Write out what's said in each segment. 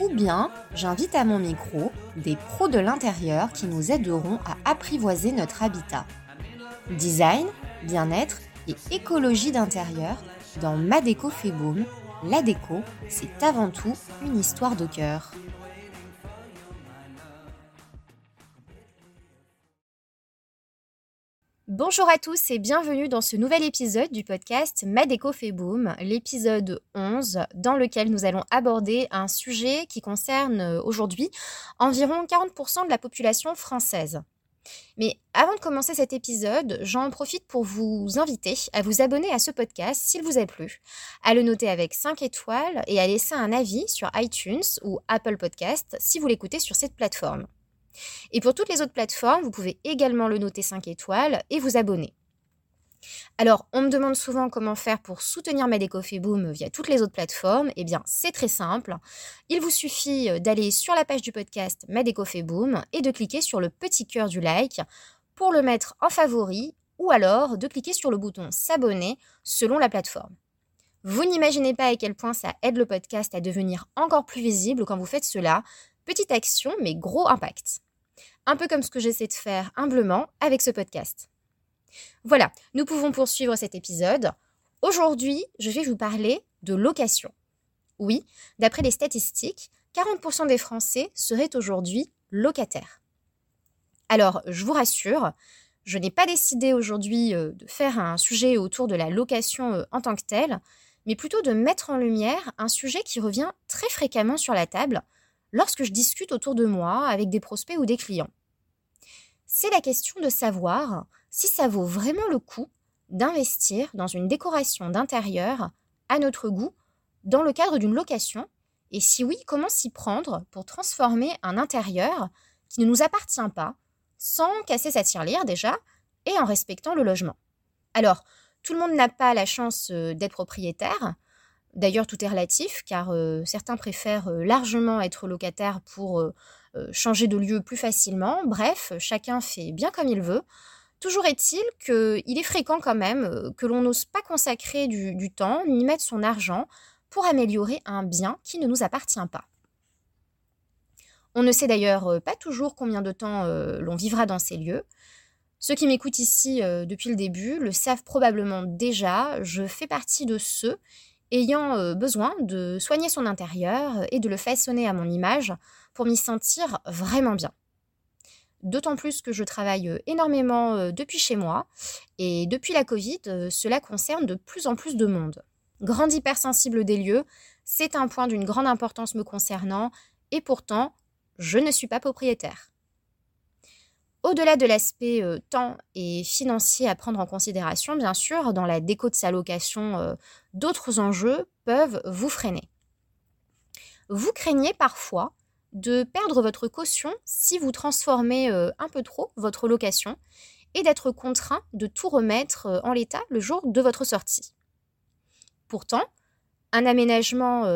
ou bien j'invite à mon micro des pros de l'intérieur qui nous aideront à apprivoiser notre habitat. Design, bien-être et écologie d'intérieur dans Ma déco fait boom. La déco, c'est avant tout une histoire de cœur. Bonjour à tous et bienvenue dans ce nouvel épisode du podcast Madeco fait boom, l'épisode 11, dans lequel nous allons aborder un sujet qui concerne euh, aujourd'hui environ 40% de la population française. Mais avant de commencer cet épisode, j'en profite pour vous inviter à vous abonner à ce podcast s'il vous a plu, à le noter avec 5 étoiles et à laisser un avis sur iTunes ou Apple Podcast si vous l'écoutez sur cette plateforme. Et pour toutes les autres plateformes, vous pouvez également le noter 5 étoiles et vous abonner. Alors, on me demande souvent comment faire pour soutenir Madeco Boom via toutes les autres plateformes. Eh bien, c'est très simple. Il vous suffit euh, d'aller sur la page du podcast Madeco Boom et de cliquer sur le petit cœur du like pour le mettre en favori ou alors de cliquer sur le bouton s'abonner selon la plateforme. Vous n'imaginez pas à quel point ça aide le podcast à devenir encore plus visible quand vous faites cela. Petite action, mais gros impact un peu comme ce que j'essaie de faire humblement avec ce podcast. Voilà, nous pouvons poursuivre cet épisode. Aujourd'hui, je vais vous parler de location. Oui, d'après les statistiques, 40% des Français seraient aujourd'hui locataires. Alors, je vous rassure, je n'ai pas décidé aujourd'hui euh, de faire un sujet autour de la location euh, en tant que telle, mais plutôt de mettre en lumière un sujet qui revient très fréquemment sur la table, lorsque je discute autour de moi avec des prospects ou des clients. C'est la question de savoir si ça vaut vraiment le coup d'investir dans une décoration d'intérieur à notre goût dans le cadre d'une location et si oui, comment s'y prendre pour transformer un intérieur qui ne nous appartient pas sans casser sa tirelire déjà et en respectant le logement. Alors, tout le monde n'a pas la chance euh, d'être propriétaire, D'ailleurs, tout est relatif, car euh, certains préfèrent euh, largement être locataires pour euh, changer de lieu plus facilement. Bref, chacun fait bien comme il veut. Toujours est-il qu'il est fréquent quand même que l'on n'ose pas consacrer du, du, temps ni mettre son argent pour améliorer un bien qui ne nous appartient pas. On ne sait d'ailleurs pas toujours combien de temps l'on vivra dans ces lieux. Ceux qui m'écoutent ici depuis le début le savent probablement déjà, je fais partie de ceux ayant euh, besoin de soigner son intérieur et de le façonner à mon image pour m'y sentir vraiment bien. D'autant plus que je travaille euh, énormément euh, depuis chez moi et depuis la Covid, cela concerne de plus en plus de monde. Grande hypersensible des lieux, c'est un point d'une grande importance me concernant et pourtant, je ne suis pas propriétaire. Au-delà de l'aspect euh, temps et financier à prendre en considération, bien sûr, dans la déco de sa location, euh, d'autres enjeux peuvent vous freiner. Vous craignez parfois de perdre votre caution si vous transformez euh, un peu trop votre location et d'être contraint de tout remettre en l'état le jour de votre sortie. Pourtant, un aménagement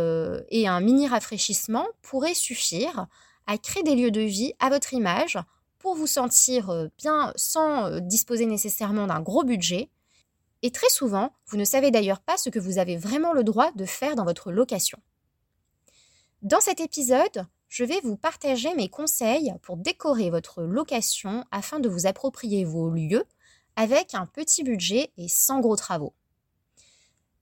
et un mini rafraîchissement pourraient suffire à créer des lieux de vie à votre image pour vous sentir euh, bien sans euh, disposer nécessairement d'un gros budget. Et très souvent, vous ne savez d'ailleurs pas ce que vous avez vraiment le droit de faire dans votre location. Dans cet épisode, je vais vous partager mes conseils pour décorer votre location afin de vous approprier vos lieux avec un petit budget et sans gros travaux.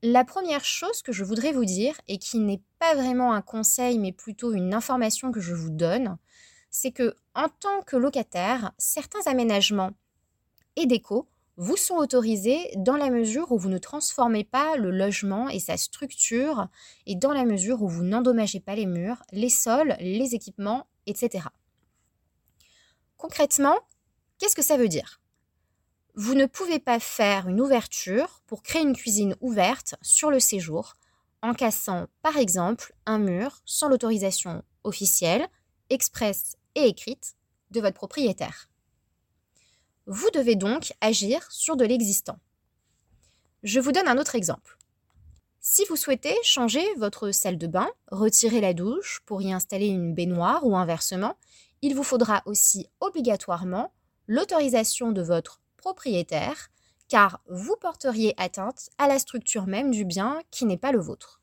La première chose que je voudrais vous dire, et qui n'est pas vraiment un conseil mais plutôt une information que je vous donne, c'est que en tant que locataire, certains aménagements et déco vous sont autorisés dans la mesure où vous ne transformez pas le logement et sa structure et dans la mesure où vous n'endommagez pas les murs, les sols, les équipements, etc. Concrètement, qu'est-ce que ça veut dire? Vous ne pouvez pas faire une ouverture pour créer une cuisine ouverte sur le séjour en cassant par exemple un mur sans l'autorisation officielle, expresse et écrite de votre propriétaire. Vous devez donc agir sur de l'existant. Je vous donne un autre exemple. Si vous souhaitez changer votre salle de bain, retirer la douche pour y installer une baignoire ou inversement, il vous faudra aussi obligatoirement l'autorisation de votre propriétaire, car vous porteriez atteinte à la structure même du bien qui n'est pas le vôtre.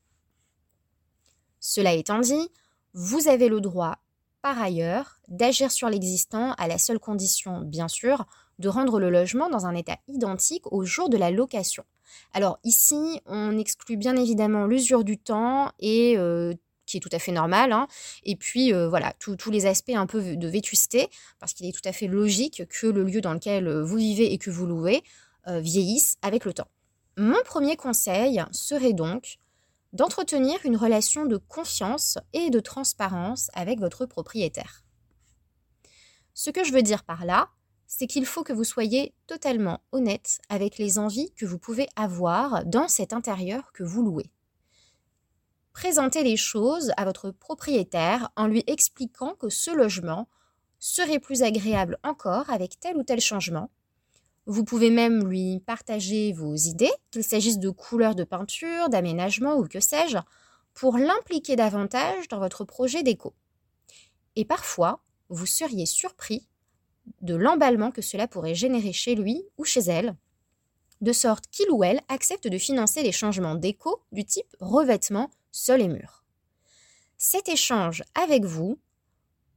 Cela étant dit, vous avez le droit, par ailleurs, d'agir sur l'existant à la seule condition, bien sûr, de rendre le logement dans un état identique au jour de la location. Alors ici, on exclut bien évidemment l'usure du temps euh, qui est tout à fait normal. Hein. Et puis euh, voilà, tous les aspects un peu de vétusté, parce qu'il est tout à fait logique que le lieu dans lequel euh, vous vivez et que vous louez vieillisse avec le temps. Mon premier conseil serait donc d'entretenir une relation de confiance et de transparence avec votre propriétaire. Ce que je veux dire par là, c'est qu'il faut que vous soyez totalement honnête avec les envies que vous pouvez avoir dans cet intérieur que vous louez. Présentez les choses à votre propriétaire en lui expliquant que ce logement serait plus agréable encore avec tel ou tel changement. Vous pouvez même lui partager vos idées, qu'il s'agisse de couleurs de peinture, d'aménagement ou que sais-je, pour l'impliquer davantage dans votre projet déco. Et parfois, vous seriez surpris de l'emballement que cela pourrait générer chez lui ou chez elle, de sorte qu'il ou elle accepte de financer les changements d'éco du type revêtement, sol et mur. Cet échange avec vous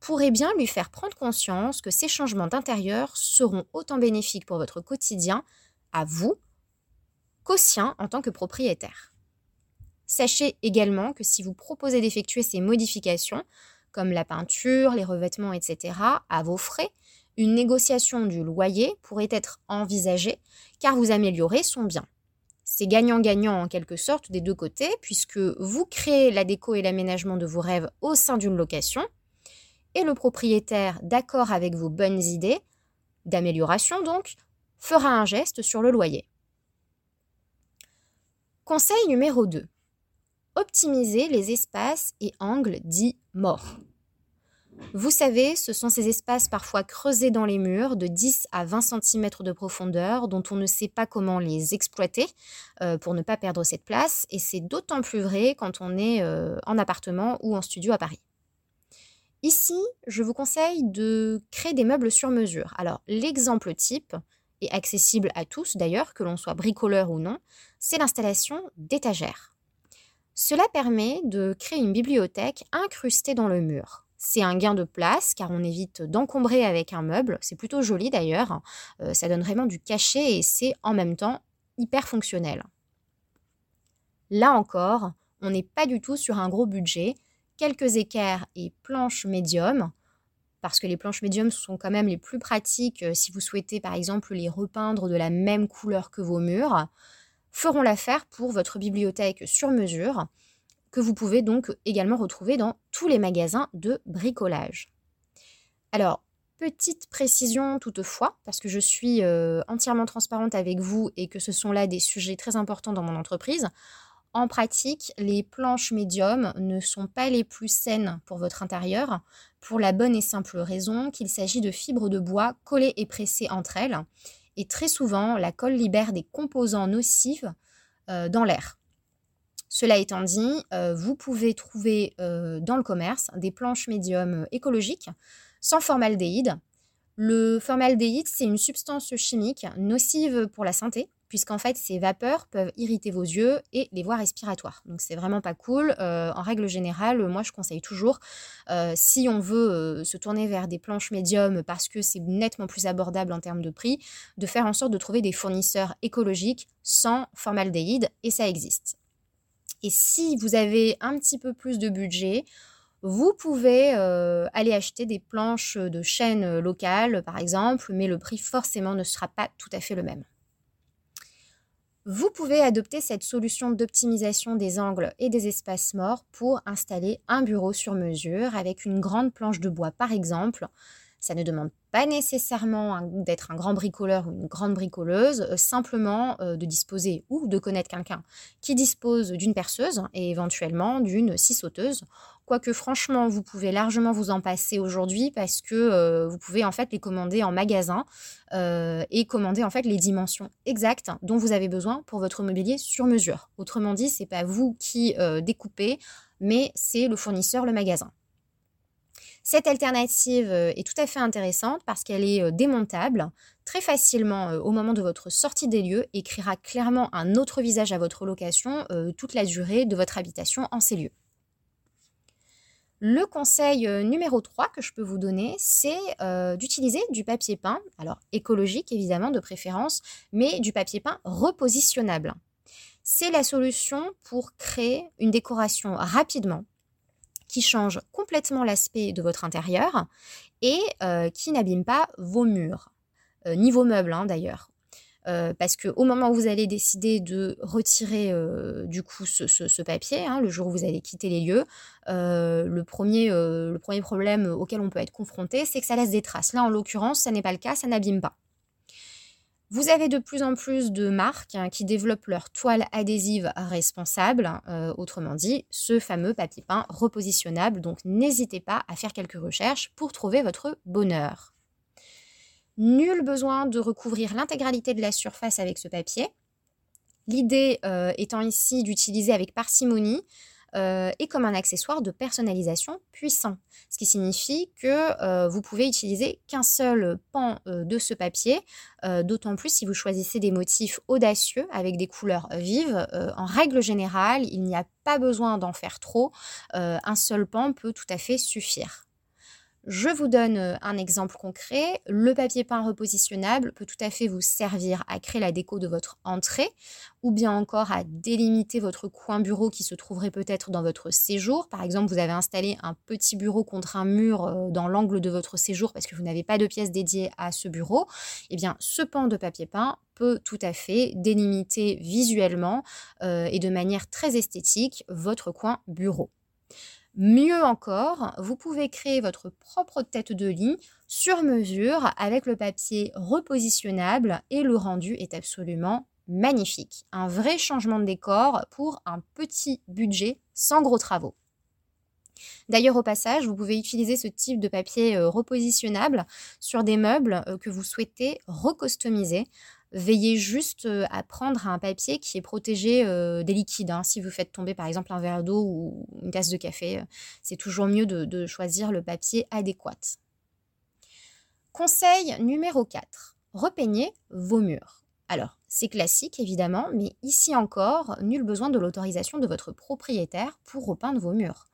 pourrait bien lui faire prendre conscience que ces changements d'intérieur seront autant bénéfiques pour votre quotidien, à vous, qu'au sien en tant que propriétaire. Sachez également que si vous proposez d'effectuer ces modifications, comme la peinture, les revêtements, etc., à vos frais, une négociation du loyer pourrait être envisagée car vous améliorez son bien. C'est gagnant-gagnant en quelque sorte des deux côtés puisque vous créez la déco et l'aménagement de vos rêves au sein d'une location et le propriétaire, d'accord avec vos bonnes idées, d'amélioration donc, fera un geste sur le loyer. Conseil numéro 2. Optimisez les espaces et angles dits morts. Vous savez, ce sont ces espaces parfois creusés dans les murs de 10 à 20 cm de profondeur dont on ne sait pas comment les exploiter euh, pour ne pas perdre cette place et c'est d'autant plus vrai quand on est euh, en appartement ou en studio à Paris. Ici, je vous conseille de créer des meubles sur mesure. Alors, l'exemple type est accessible à tous d'ailleurs, que l'on soit bricoleur ou non, c'est l'installation d'étagères. Cela permet de créer une bibliothèque incrustée dans le mur. C'est un gain de place car on évite d'encombrer avec un meuble. C'est plutôt joli d'ailleurs. Euh, ça donne vraiment du cachet et c'est en même temps hyper fonctionnel. Là encore, on n'est pas du tout sur un gros budget. Quelques équerres et planches médium, parce que les planches médium sont quand même les plus pratiques euh, si vous souhaitez par exemple les repeindre de la même couleur que vos murs, feront l'affaire pour votre bibliothèque sur mesure que vous pouvez donc également retrouver dans tous les magasins de bricolage. Alors, petite précision toutefois, parce que je suis euh, entièrement transparente avec vous et que ce sont là des sujets très importants dans mon entreprise. En pratique, les planches médium ne sont pas les plus saines pour votre intérieur, pour la bonne et simple raison qu'il s'agit de fibres de bois collées et pressées entre elles. Et très souvent, la colle libère des composants nocifs euh, dans l'air. Cela étant dit, euh, vous pouvez trouver euh, dans le commerce des planches médium écologiques sans formaldéhyde. Le formaldéhyde, c'est une substance chimique nocive pour la santé, puisqu'en fait, ces vapeurs peuvent irriter vos yeux et les voies respiratoires. Donc, c'est vraiment pas cool. Euh, en règle générale, moi, je conseille toujours, si on veut se tourner vers des planches médium parce que c'est nettement plus abordable en termes de prix, de faire en sorte de trouver des fournisseurs écologiques sans formaldéhyde, et ça existe. Et si vous avez un petit peu plus de budget, vous pouvez euh, aller acheter des planches de chaîne locales, par exemple, mais le prix forcément ne sera pas tout à fait le même. Vous pouvez adopter cette solution d'optimisation des angles et des espaces morts pour installer un bureau sur mesure avec une grande planche de bois, par exemple. Ça ne demande pas nécessairement d'être un grand bricoleur ou une grande bricoleuse, euh, simplement euh, de disposer ou de connaître quelqu'un qui dispose d'une perceuse et éventuellement d'une scie sauteuse. Quoique franchement, vous pouvez largement vous en passer aujourd'hui parce que euh, vous pouvez en fait les commander en magasin et commander en fait les dimensions exactes dont vous avez besoin pour votre mobilier sur mesure. Autrement dit, c'est pas vous qui découpez, mais c'est le fournisseur, le magasin. Cette alternative euh, est tout à fait intéressante parce qu'elle est euh, démontable très facilement euh, au moment de votre sortie des lieux et créera clairement un autre visage à votre location toute la durée de votre habitation en ces lieux. Le conseil numéro 3 que je peux vous donner, c'est d'utiliser du papier peint, alors écologique évidemment de préférence, mais du papier peint repositionnable. C'est la solution pour créer une décoration rapidement, qui change complètement l'aspect de votre intérieur et euh, qui n'abîme pas vos murs, euh, ni vos meubles hein, d'ailleurs. Euh, parce qu'au moment où vous allez décider de retirer du coup ce, papier, hein, le jour où vous allez quitter les lieux, le, premier, le premier problème auquel on peut être confronté, c'est que ça laisse des traces. Là, en l'occurrence, ça n'est pas le cas, ça n'abîme pas. Vous avez de plus en plus de marques hein, qui développent leur toile adhésive responsable, euh, autrement dit, ce fameux papier peint repositionnable. Donc n'hésitez pas à faire quelques recherches pour trouver votre bonheur. Nul besoin de recouvrir l'intégralité de la surface avec ce papier. L'idée euh, étant ici d'utiliser avec parcimonie euh, et comme un accessoire de personnalisation puissant. Ce qui signifie que euh, vous pouvez utiliser qu'un seul pan euh, de ce papier, d'autant plus si vous choisissez des motifs audacieux avec des couleurs vives. en règle générale, il n'y a pas besoin d'en faire trop. un seul pan peut tout à fait suffire. Je vous donne euh, un exemple concret. Le papier peint repositionnable peut tout à fait vous servir à créer la déco de votre entrée ou bien encore à délimiter votre coin bureau qui se trouverait peut-être dans votre séjour. Par exemple, vous avez installé un petit bureau contre un mur euh, dans l'angle de votre séjour parce que vous n'avez pas de pièce dédiée à ce bureau. Eh bien, ce pan de papier peint peut tout à fait délimiter visuellement euh, et de manière très esthétique votre coin bureau. Mieux encore, vous pouvez créer votre propre tête de lit sur mesure avec le papier repositionnable et le rendu est absolument magnifique. Un vrai changement de décor pour un petit budget sans gros travaux. D'ailleurs, au passage, vous pouvez utiliser ce type de papier euh, repositionnable sur des meubles euh, que vous souhaitez recustomiser Veillez juste euh, à prendre un papier qui est protégé euh, des liquides. Hein. Si vous faites tomber par exemple un verre d'eau ou une tasse de café, euh, c'est toujours mieux de, choisir le papier adéquat. Conseil numéro 4. Repeignez vos murs. Alors, c'est classique évidemment, mais ici encore, nul besoin de l'autorisation de votre propriétaire pour repeindre vos murs.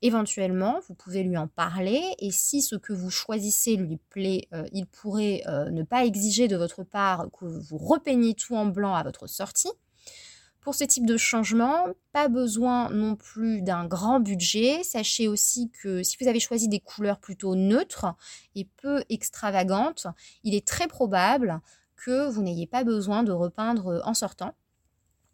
Éventuellement, vous pouvez lui en parler et si ce que vous choisissez lui plaît, euh, il pourrait euh, ne pas exiger de votre part que vous repeigniez tout en blanc à votre sortie. Pour ce type de changement, pas besoin non plus d'un grand budget. Sachez aussi que si vous avez choisi des couleurs plutôt neutres et peu extravagantes, il est très probable que vous n'ayez pas besoin de repeindre en sortant.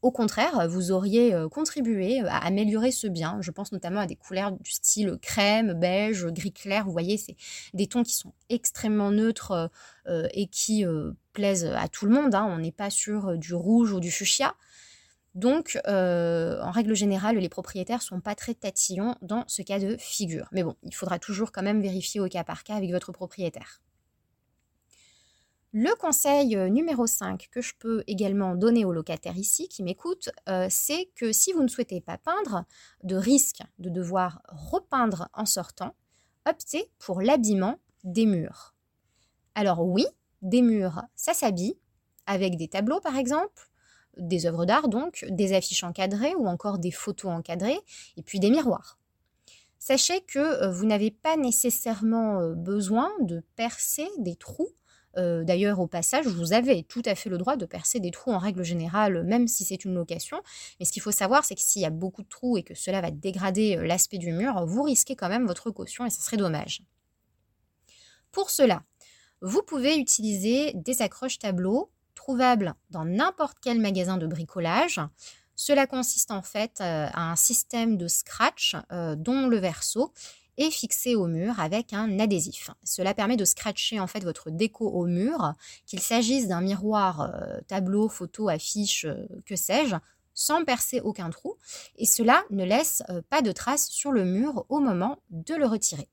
Au contraire, vous auriez euh, contribué euh, à améliorer ce bien. Je pense notamment à des couleurs du style crème, beige, gris clair. Vous voyez, c'est des tons qui sont extrêmement neutres euh, et qui plaisent à tout le monde. Hein. On n'est pas sur du rouge ou du fuchsia. Donc, en règle générale, les propriétaires sont pas très tatillons dans ce cas de figure. Mais bon, il faudra toujours quand même vérifier au cas par cas avec votre propriétaire. Le conseil euh, numéro 5 que je peux également donner aux locataires ici qui m'écoutent, euh, c'est que si vous ne souhaitez pas peindre, de risque de devoir repeindre en sortant, optez pour l'habillement des murs. Alors oui, des murs, ça s'habille, avec des tableaux par exemple, des œuvres d'art donc, des affiches encadrées ou encore des photos encadrées, et puis des miroirs. Sachez que euh, vous n'avez pas nécessairement besoin de percer des trous euh, d'ailleurs, au passage, vous avez tout à fait le droit de percer des trous en règle générale, même si c'est une location. Mais ce qu'il faut savoir, c'est que s'il y a beaucoup de trous et que cela va dégrader euh, l'aspect du mur, vous risquez quand même votre caution et ce serait dommage. Pour cela, vous pouvez utiliser des accroches tableaux trouvables dans n'importe quel magasin de bricolage. Cela consiste en fait euh, à un système de scratch dont le verso et fixé au mur avec un adhésif. Cela permet de scratcher en fait votre déco au mur, qu'il s'agisse d'un miroir, euh, tableau, photo, affiche, euh, que sais-je, sans percer aucun trou, et cela ne laisse euh, pas de traces sur le mur au moment de le retirer.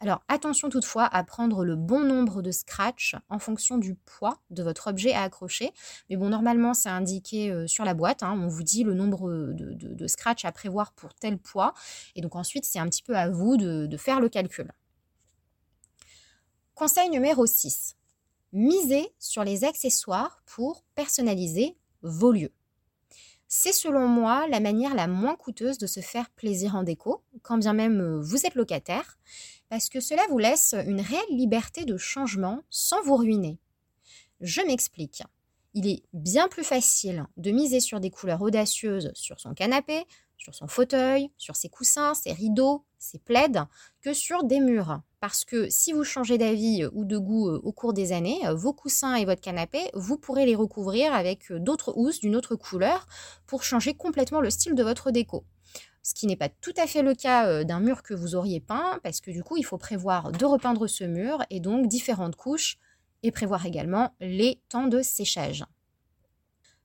Alors attention toutefois à prendre le bon nombre de scratchs en fonction du poids de votre objet à accrocher. Mais bon, normalement c'est indiqué euh, sur la boîte. Hein. on vous dit le nombre de, de, scratchs à prévoir pour tel poids. Et donc ensuite c'est un petit peu à vous de, de faire le calcul. Conseil numéro 6. Misez sur les accessoires pour personnaliser vos lieux. C'est selon moi la manière la moins coûteuse de se faire plaisir en déco, quand bien même euh, vous êtes locataire, parce que cela vous laisse une réelle liberté de changement sans vous ruiner. Je m'explique. Il est bien plus facile de miser sur des couleurs audacieuses sur son canapé, sur son fauteuil, sur ses coussins, ses rideaux, ses plaides, que sur des murs. Parce que si vous changez d'avis ou de goût euh, au cours des années, euh, vos coussins et votre canapé, vous pourrez les recouvrir avec euh, d'autres housses d'une autre couleur pour changer complètement le style de votre déco. Ce qui n'est pas tout à fait le cas d'un mur que vous auriez peint, parce que du coup, il faut prévoir de repeindre ce mur et donc différentes couches et prévoir également les temps de séchage.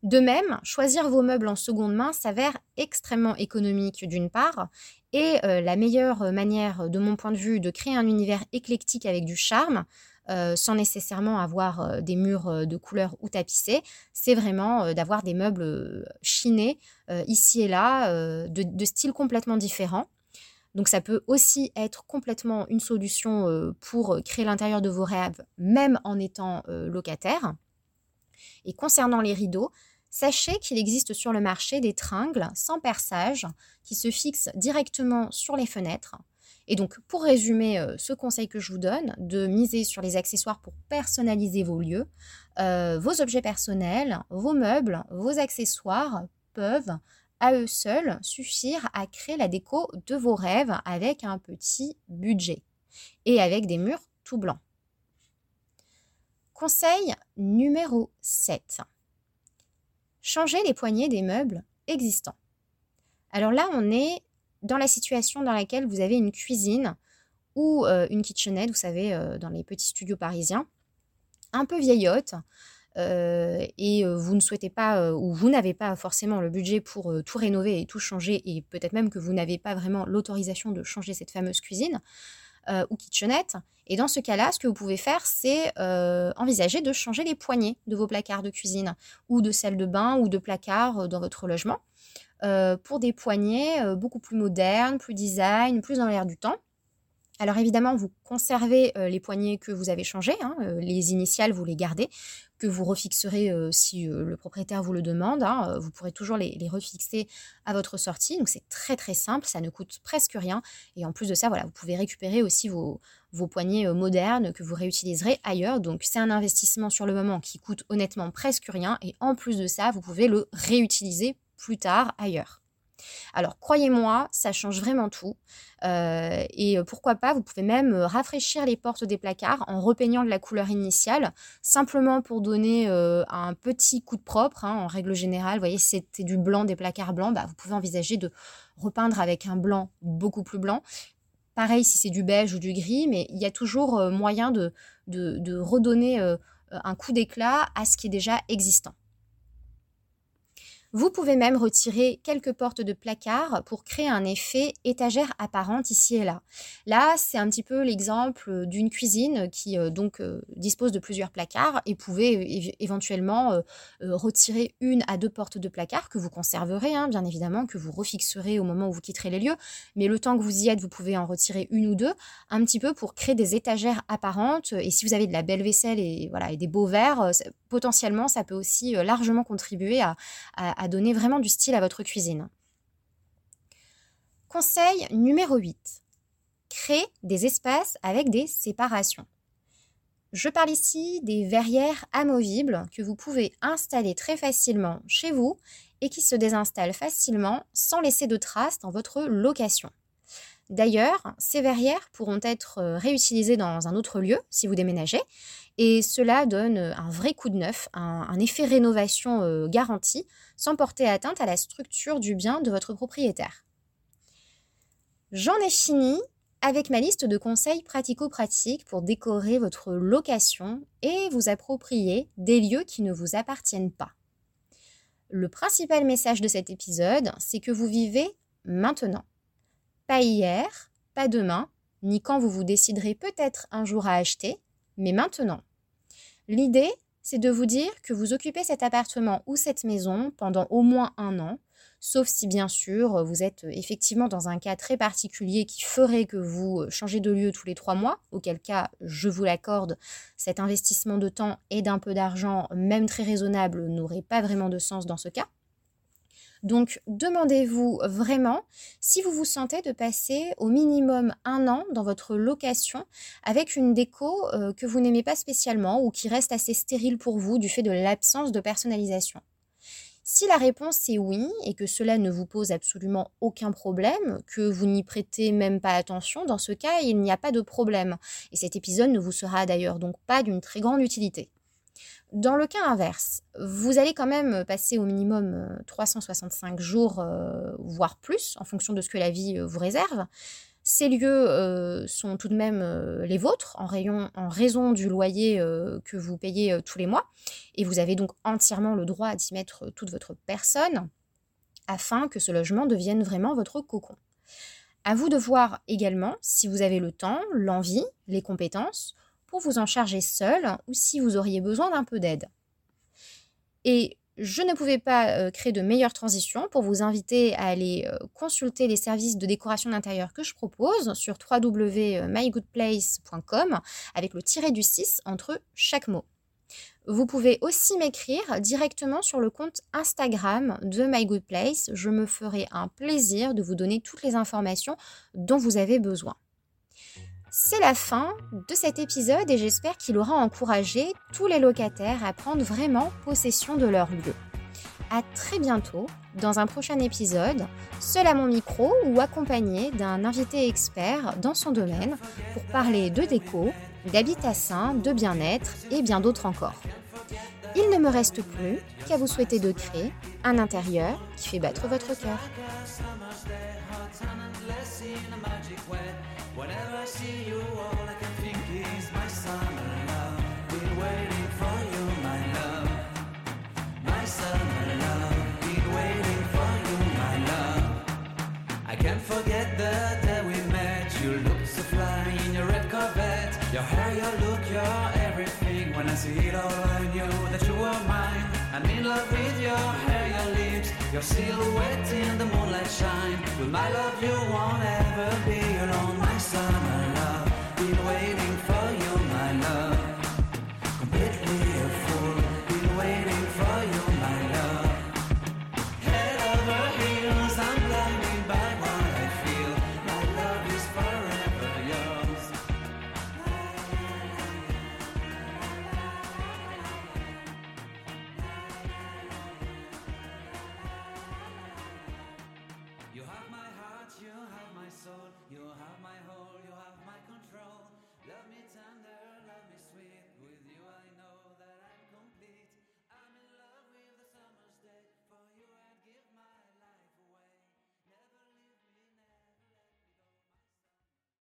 De même, choisir vos meubles en seconde main s'avère extrêmement économique d'une part, et euh, la meilleure manière, de mon point de vue, de créer un univers éclectique avec du charme, euh, sans nécessairement avoir euh, des murs de couleur ou tapissés, c'est vraiment d'avoir des meubles chinés ici et là, de, de styles complètement différents. Donc ça peut aussi être complètement une solution pour créer l'intérieur de vos rêves, même en étant locataire. Et concernant les rideaux, Sachez qu'il existe sur le marché des tringles sans perçage qui se fixent directement sur les fenêtres. Et donc, pour résumer euh, ce conseil que je vous donne, de miser sur les accessoires pour personnaliser vos lieux, euh, vos objets personnels, vos meubles, vos accessoires peuvent à eux seuls suffire à créer la déco de vos rêves avec un petit budget et avec des murs tout blancs. Conseil numéro 7 changer les poignées des meubles existants. Alors là, on est dans la situation dans laquelle vous avez une cuisine ou euh, une kitchenette, vous savez, euh, dans les petits studios parisiens, un peu vieillotte, euh, et vous ne souhaitez pas ou vous n'avez pas forcément le budget pour tout rénover et tout changer, et peut-être même que vous n'avez pas vraiment l'autorisation de changer cette fameuse cuisine, euh, ou kitchenette. Et dans ce cas-là, ce que vous pouvez faire, c'est euh, envisager de changer les poignées de vos placards de cuisine ou de salles de bain ou de placards euh, dans votre logement pour des poignées beaucoup plus modernes, plus design, plus dans l'air du temps. Alors évidemment, vous conservez les poignées que vous avez changées, hein, les initiales, vous les gardez que vous refixerez euh, si euh, le propriétaire vous le demande. Hein, euh, vous pourrez toujours les, refixer à votre sortie. Donc c'est très très simple, ça ne coûte presque rien. Et en plus de ça, vous pouvez récupérer aussi vos, vos poignées modernes que vous réutiliserez ailleurs. Donc c'est un investissement sur le moment qui coûte honnêtement presque rien. Et en plus de ça, vous pouvez le réutiliser plus tard ailleurs. Alors croyez-moi, ça change vraiment tout. Euh, et euh, pourquoi pas, vous pouvez même euh, rafraîchir les portes des placards en repeignant de la couleur initiale, simplement pour donner un petit coup de propre. Hein, en règle générale, vous voyez, c'était du blanc, des placards blancs, bah, vous pouvez envisager de repeindre avec un blanc beaucoup plus blanc. Pareil si c'est du beige ou du gris, mais il y a toujours moyen de, de redonner un coup d'éclat à ce qui est déjà existant. Vous pouvez même retirer quelques portes de placard pour créer un effet étagère apparente ici et là. Là, c'est un petit peu l'exemple d'une cuisine qui euh, donc euh, dispose de plusieurs placards et pouvez éventuellement euh, retirer une à deux portes de placard que vous conserverez, hein, bien évidemment, que vous refixerez au moment où vous quitterez les lieux. Mais le temps que vous y êtes, vous pouvez en retirer une ou deux, un petit peu pour créer des étagères apparentes. Et si vous avez de la belle vaisselle et, voilà, et des beaux verres, potentiellement, ça peut aussi largement contribuer à à donner vraiment du style à votre cuisine. Conseil numéro 8. Créer des espaces avec des séparations. Je parle ici des verrières amovibles que vous pouvez installer très facilement chez vous et qui se désinstallent facilement sans laisser de traces dans votre location. D'ailleurs, ces verrières pourront être euh, réutilisées dans un autre lieu si vous déménagez, et cela donne euh, un vrai coup de neuf, un, effet rénovation euh, garanti, sans porter atteinte à la structure du bien de votre propriétaire. J'en ai fini avec ma liste de conseils pratico-pratiques pour décorer votre location et vous approprier des lieux qui ne vous appartiennent pas. Le principal message de cet épisode, c'est que vous vivez maintenant. Pas hier, pas demain, ni quand vous vous déciderez peut-être un jour à acheter, mais maintenant. L'idée, c'est de vous dire que vous occupez cet appartement ou cette maison pendant au moins un an, sauf si bien sûr vous êtes effectivement dans un cas très particulier qui ferait que vous changez de lieu tous les trois mois, auquel cas, je vous l'accorde, cet investissement de temps et d'un peu d'argent, même très raisonnable, n'aurait pas vraiment de sens dans ce cas. Donc demandez-vous vraiment si vous vous sentez de passer au minimum un an dans votre location avec une déco euh, que vous n'aimez pas spécialement ou qui reste assez stérile pour vous du fait de l'absence de personnalisation. Si la réponse est oui et que cela ne vous pose absolument aucun problème, que vous n'y prêtez même pas attention, dans ce cas, il n'y a pas de problème. Et cet épisode ne vous sera d'ailleurs donc pas d'une très grande utilité. Dans le cas inverse, vous allez quand même passer au minimum 365 euh, jours, euh, voire plus, en fonction de ce que la vie euh, vous réserve. Ces lieux sont tout de même les vôtres en, en, raison du loyer que vous payez tous les mois. Et vous avez donc entièrement le droit d'y mettre toute votre personne afin que ce logement devienne vraiment votre cocon. À vous de voir également si vous avez le temps, l'envie, les compétences pour vous en charger seul ou si vous auriez besoin d'un peu d'aide. Et je ne pouvais pas euh, créer de meilleure transition pour vous inviter à aller euh, consulter les services de décoration d'intérieur que je propose sur www.mygoodplace.com avec le tiré du 6 entre chaque mot. Vous pouvez aussi m'écrire directement sur le compte Instagram de My Good Place. Je me ferai un plaisir de vous donner toutes les informations dont vous avez besoin. C'est la fin de cet épisode et j'espère qu'il aura encouragé tous les locataires à prendre vraiment possession de leur lieu. À très bientôt dans un prochain épisode, seul à mon micro ou accompagné d'un invité expert dans son domaine pour parler de déco, d'habitat sain, de bien-être et bien d'autres encore. Il ne me reste plus qu'à vous souhaiter de créer un intérieur qui fait battre votre cœur. See you, all I can think is my summer love. Been waiting for you, my love. My summer love. Been waiting for you, my love. I can't forget the day we met. You looked so fly in your red Corvette. Your hair, your look, your everything. When I see it all, I knew that you were mine. I'm in love with your hair, your lips, your silhouette in the moonlight shine. With my love, you won't ever be alone, my summer.